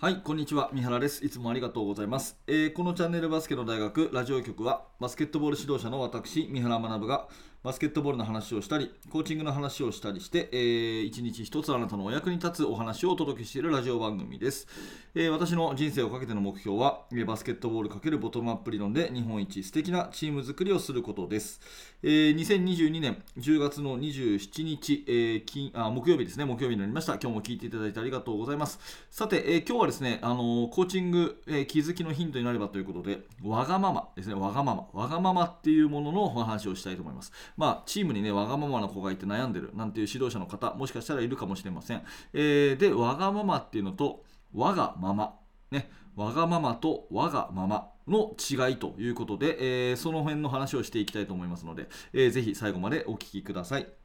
はい、こんにちは。三原です。いつもありがとうございます。えー、このチャンネルバスケの大学ラジオ局は、バスケットボール指導者の私、三原学が、バスケットボールの話をしたり、コーチングの話をしたりして、えー、一日一つあなたのお役に立つお話をお届けしているラジオ番組です。えー、私の人生をかけての目標は、バスケットボール×ボトムアップ理論で日本一素敵なチーム作りをすることです。えー、2022年10月の27日、えー、金あ木曜日ですね、木曜日になりました。今日も聞いていただいてありがとうございます。さて、えー、今日はですね、あのコーチング、え気づきのヒントになればということで、わがままですね、わがまま、わがままっていうもののお話をしたいと思います。まあ、チームにね、わがままな子がいて悩んでるなんていう指導者の方、もしかしたらいるかもしれません。えー、で、わがままっていうのと、わがまま、ね、わがままとわがままの違いということで、えー、その辺の話をしていきたいと思いますので、えー、ぜひ最後までお聞きください。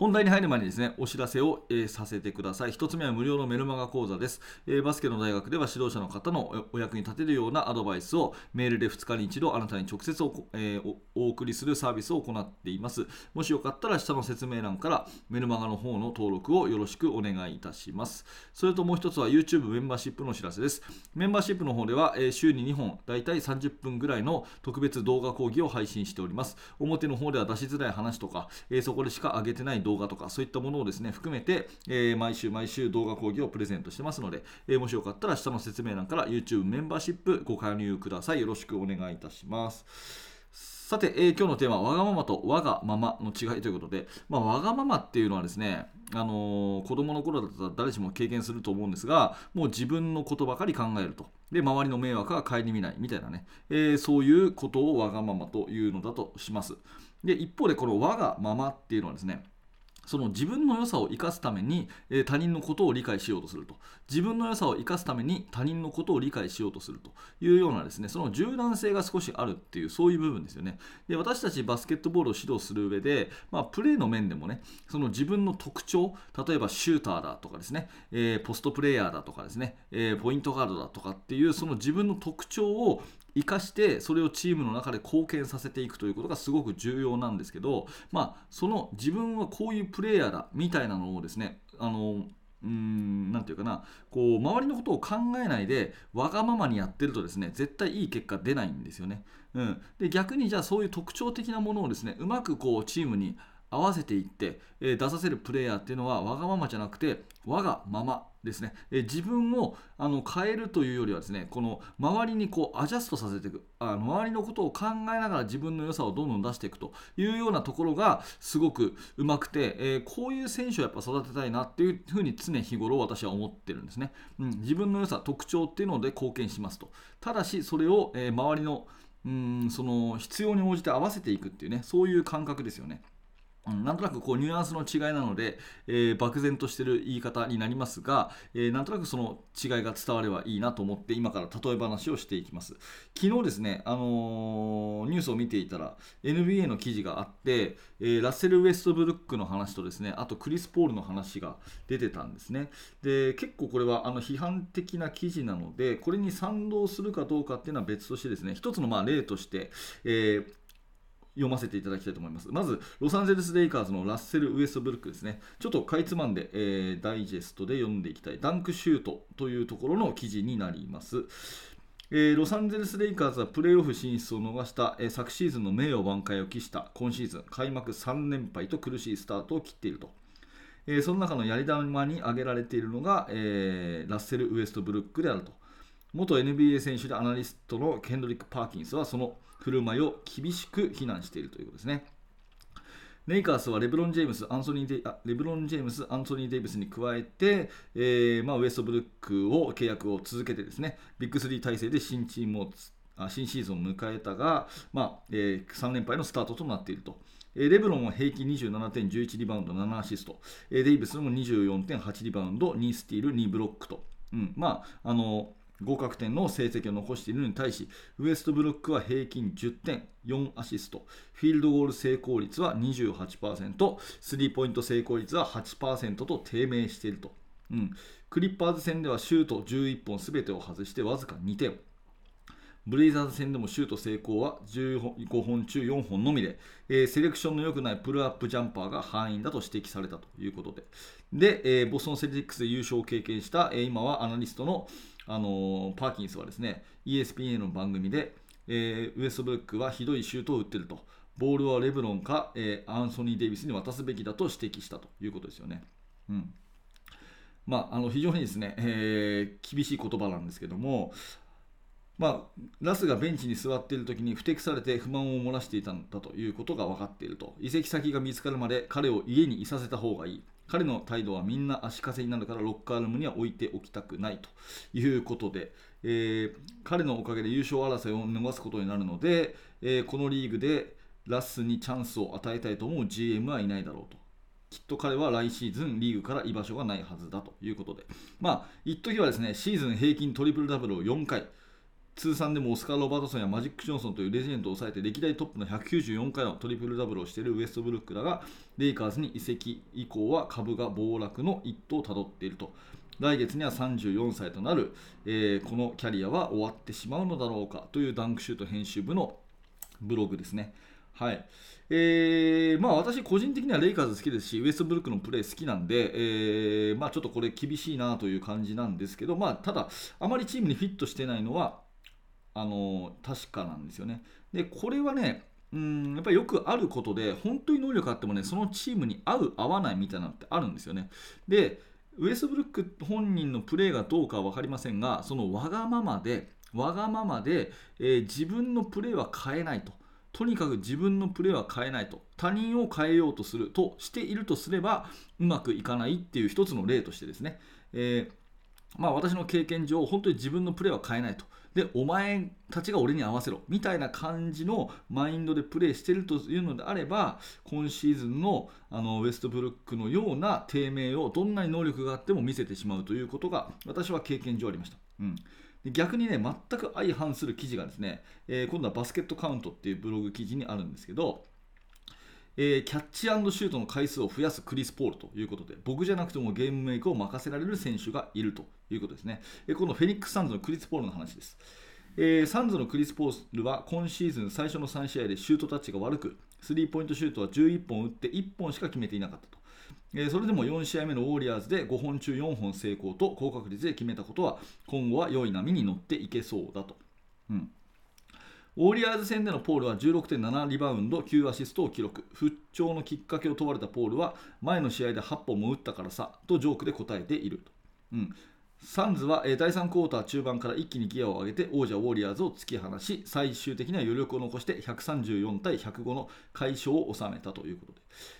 本題に入る前にですね、お知らせを、えー、させてください。1つ目は無料のメルマガ講座です、えー、バスケの大学では指導者の方のお役に立てるようなアドバイスをメールで2日に一度あなたに直接お,、えー、お送りするサービスを行っています。もしよかったら下の説明欄からメルマガの方の登録をよろしくお願いいたします。それともう1つは YouTube メンバーシップのお知らせです。メンバーシップの方では、えー、週に2本、だいたい30分ぐらいの特別動画講義を配信しております。表の方では出しづらい話とか、えー、そこでしか上げてない動画動画とか、そういったものものをですね含めて、えー、毎週毎週動画講義をプレゼントしてますので、えー、もしよかったら下の説明欄から YouTube メンバーシップご加入くださいよろしくお願いいたしますさて、えー、今日のテーマはわがままとわがままの違いということで、まあ、わがままっていうのはですね、あのー、子供の頃だったら誰しも経験すると思うんですが、もう自分のことばかり考えると。で、周りの迷惑は顧みないみたいなね、えー、そういうことをわがままというのだとします。で、一方でこのわがままっていうのはですね、その自分の良さを生かすために、えー、他人のことを理解しようとすると。自分の良さを生かすために他人のことを理解しようとするというようなですねその柔軟性が少しあるっていうそういう部分ですよね。で私たちバスケットボールを指導する上で、まあ、プレーの面でもねその自分の特徴例えばシューターだとかですね、えー、ポストプレーヤーだとかですね、えー、ポイントガードだとかっていうその自分の特徴を生かしてそれをチームの中で貢献させていくということがすごく重要なんですけど、まあ、その自分はこういうプレイヤーだみたいなのをですねあのうんなんていうかなこう周りのことを考えないでわがままにやってるとですね絶対いい結果出ないんですよね、うん、で逆にじゃあそういう特徴的なものをですねうまくこうチームに合わせていって、えー、出させるプレイヤーっていうのはわがままじゃなくて我がままですね、えー、自分をあの変えるというよりはですねこの周りにこうアジャストさせていく。あ周りのことを考えながら自分の良さをどんどん出していくというようなところがすごくうまくて、えー、こういう選手をやっぱ育てたいなっていうふうに常日頃私は思ってるんですね、うん、自分の良さ特徴っていうので貢献しますと。ただしそれを、え周りのうんその必要に応じて合わせていくっていうねそういう感覚ですよね。なんとなくこうニュアンスの違いなので、えー、漠然としている言い方になりますが、えー、なんとなくその違いが伝わればいいなと思って今から例え話をしていきます。昨日ですね、あのー、ニュースを見ていたら NBA の記事があって、えー、ラッセル・ウェストブルックの話とですねあとクリス・ポールの話が出てたんですね。で結構これはあの批判的な記事なのでこれに賛同するかどうかっていうのは別としてですね一つのま例として、えー読ませていただきたいと思います。まず、ロサンゼルス・レイカーズのラッセル・ウエストブルックですね。ちょっとかいつまんで、えー、ダイジェストで読んでいきたい。ダンクシュートというところの記事になります。えー、ロサンゼルス・レイカーズはプレーオフ進出を逃した、えー、昨シーズンの名誉挽回を期した今シーズン開幕3連敗と苦しいスタートを切っていると、えー、その中のやり玉に挙げられているのが、えラッセル・ウエストブルックであると元 NBA 選手でアナリストのケンドリック・パーキンスはその振る舞いを厳しく非難しているということですね。レイカースはレブロン・ジェームス、アンソニーデあレブロン・ジェームス、アンソニー・デイビスに加えて、えーまあ、ウエストブルックを契約を続けてですね、ビッグ3体制で新チームを新シーズンを迎えたが、まあえー、3連敗のスタートとなっていると。えレブロンは平均27点、11リバウンド、7アシスト。えデイビスも24.8リバウンド、2スティール、2ブロックと。うん、まあ、あの合格点の成績を残しているのに対し、ウエストブルックは平均10点、4アシスト、フィールドゴール成功率は28%、スリーポイント成功率は8%と低迷していると。うん、クリッパーズ戦ではシュート11本すべてを外してわずか2点。ブレイザーズ戦でもシュート成功は15本中4本のみで、えー、セレクションの良くないプルアップジャンパーが敗因だと指摘されたということで、で、えー、ボストン・セルティックスで優勝を経験した、えー、今はアナリストの、あの、パーキンスはですね ESPN の番組で、えー、ウエストブルックはひどいシュートを打ってると、ボールはレブロンか、えー、アンソニー・デイビスに渡すべきだと指摘したということですよね。うん。まあ、あの非常にですね、えー、厳しい言葉なんですけども、まあ、ラスがベンチに座っている時に不適されて不満を漏らしていたんだということが分かっていると。移籍先が見つかるまで彼を家にいさせた方がいい。彼の態度はみんな足かせになるからロッカールームには置いておきたくないということで、えー、彼のおかげで優勝争いを逃すことになるので、えー、このリーグでラスにチャンスを与えたいと思う GM はいないだろうと。きっと彼は来シーズンリーグから居場所がないはずだということで、まあ、一時はですねシーズン平均トリプルダブルを4回、通算でもオスカー・ロバートソンやマジック・ジョンソンというレジェンドを抑えて歴代トップの194回のトリプルダブルをしているウエストブルックだがレイカーズに移籍以降は株が暴落の一途をたどっていると来月には34歳となる、えー、このキャリアは終わってしまうのだろうかというダンクシュート編集部のブログですね。はいえーまあ、私、個人的にはレイカーズ好きですし、ウエストブルックのプレー好きなんで、えーまあ、ちょっとこれ厳しいなという感じなんですけど、まあ、ただ、あまりチームにフィットしてないのは、あの確かなんですよね。でこれはねうんやっぱりよくあることで本当に能力あってもねそのチームに合う合わないみたいなのってあるんですよね。でウエストブルック本人のプレーがどうかは分かりませんがそのわがままでわがままで、えー、自分のプレーは変えないと。とにかく自分のプレーは変えないと他人を変えようとするとしているとすればうまくいかないっていう一つの例としてですね、えー、まあ、私の経験上本当に自分のプレーは変えないとでお前たちが俺に合わせろみたいな感じのマインドでプレーしてるというのであれば今シーズンのあのウェストブルックのような低迷をどんなに能力があっても見せてしまうということが私は経験上ありました。うんで逆にね、全く相反する記事がですね、えー、今度はバスケットカウントっていうブログ記事にあるんですけど、えー、キャッチシュートの回数を増やすクリス・ポールということで僕じゃなくてもゲームメイクを任せられる選手がいるということですね、えー、このフェニックス・サンズのクリス・ポールの話です、えー、サンズのクリス・ポールは今シーズン最初の3試合でシュートタッチが悪くスリーポイントシュートは11本打って1本しか決めていなかったと。えそれでも4試合目のウォーリアーズで5本中4本成功と高確率で決めたことは今後は良い波に乗っていけそうだと。うん。ウォリアーズ戦でのポールは16.7リバウンド9アシストを記録。復調のきっかけを問われたポールは前の試合で8本も打ったからさとジョークで答えている、うん、サンズは第3クォーター中盤から一気にギアを上げて王者ウォリアーズを突き放し最終的には余力を残して134対105の快勝を収めたということ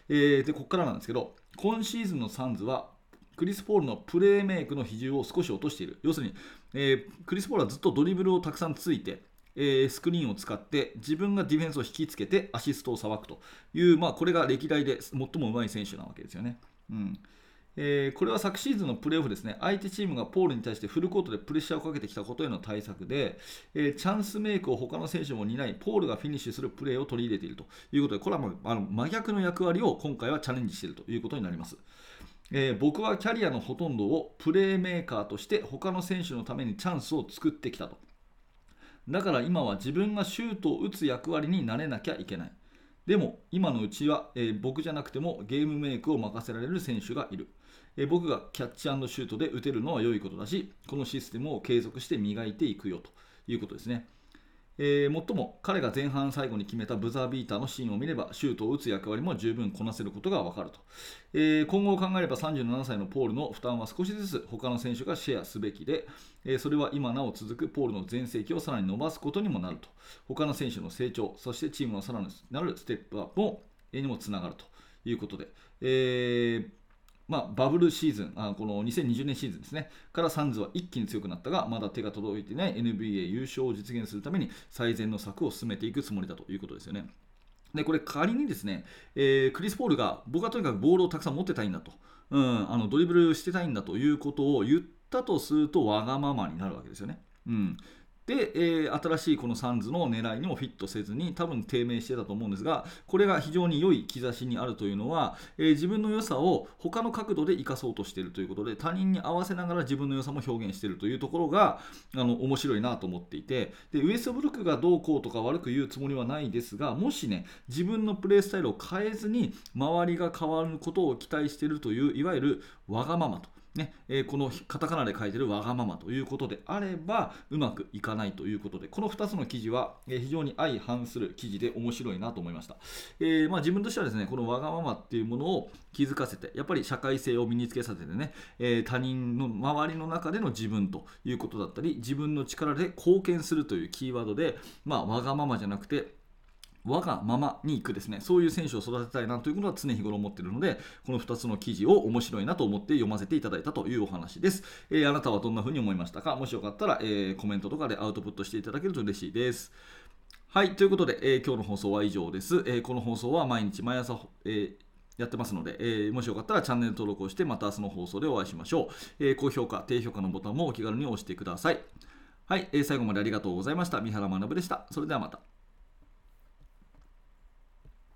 で,、えー、でここからなんですけど今シーズンのサンズはクリス・ポールのプレーメイクの比重を少し落としている。要するに、えー、クリス・ポールはずっとドリブルをたくさんついてえー、スクリーンを使って自分がディフェンスを引きつけてアシストをさばくという、まあ、これが歴代で最も上手い選手なわけですよね。うんえー、これは昨シーズンのプレーオフですね、相手チームがポールに対してフルコートでプレッシャーをかけてきたことへの対策で、えー、チャンスメイクを他の選手も担い、ポールがフィニッシュするプレーを取り入れているということで、これは、まあ、の真逆の役割を今回はチャレンジしているということになります。えー、僕はキャリアのほとんどをプレーメーカーとして他の選手のためにチャンスを作ってきたと。だから今は自分がシュートを打つ役割になれなきゃいけない。でも今のうちは、えー、僕じゃなくてもゲームメイクを任せられる選手がいる。えー、僕がキャッチシュートで打てるのは良いことだし、このシステムを継続して磨いていくよということですね。えー、もっとも彼が前半最後に決めたブザービーターのシーンを見ればシュートを打つ役割も十分こなせることが分かると、えー、今後を考えれば37歳のポールの負担は少しずつ他の選手がシェアすべきで、えー、それは今なお続くポールの全盛期をさらに伸ばすことにもなると。他の選手の成長そしてチームのさらなるステップアップにもつながるということで、えーまあ、バブルシーズンあ、この2020年シーズンですね、からサンズは一気に強くなったが、まだ手が届いていない NBA 優勝を実現するために最善の策を進めていくつもりだということですよね。で、これ仮にですね、えー、クリス・ポールが僕はとにかくボールをたくさん持ってたいんだと、うん、あのドリブルしてたいんだということを言ったとするとわがままになるわけですよね。うんで、えー、新しいこのサンズの狙いにもフィットせずに多分低迷してたと思うんですがこれが非常に良い兆しにあるというのは、えー、自分の良さを他の角度で生かそうとしているということで他人に合わせながら自分の良さも表現しているというところがあの面白いなと思っていてでウエストブルックがどうこうとか悪く言うつもりはないですがもしね自分のプレースタイルを変えずに周りが変わることを期待しているといういわゆるわがままと。ねえー、このカタカナで書いてるわがままということであればうまくいかないということでこの2つの記事は、えー、非常に相反する記事で面白いなと思いました、えー、まあ、自分としてはですねこのわがままっていうものを気づかせてやっぱり社会性を身につけさせてね、え他人の周りの中での自分ということだったり自分の力で貢献するというキーワードで、まあ、わがままじゃなくて我がままに行くですね。そういう選手を育てたいなということは常日頃思っているのでこの2つの記事を面白いなと思って読ませていただいたというお話です、えー、あなたはどんな風に思いましたか？もしよかったら、えー、コメントとかでアウトプットしていただけると嬉しいです。はいということで、えー、今日の放送は以上です、えこの放送は毎日毎朝、えやってますので、え、もしよかったらチャンネル登録をしてまた明日の放送でお会いしましょう、え、高評価、低評価のボタンもお気軽に押してください。はい、えー、最後までありがとうございました。三原学でした。それではまた。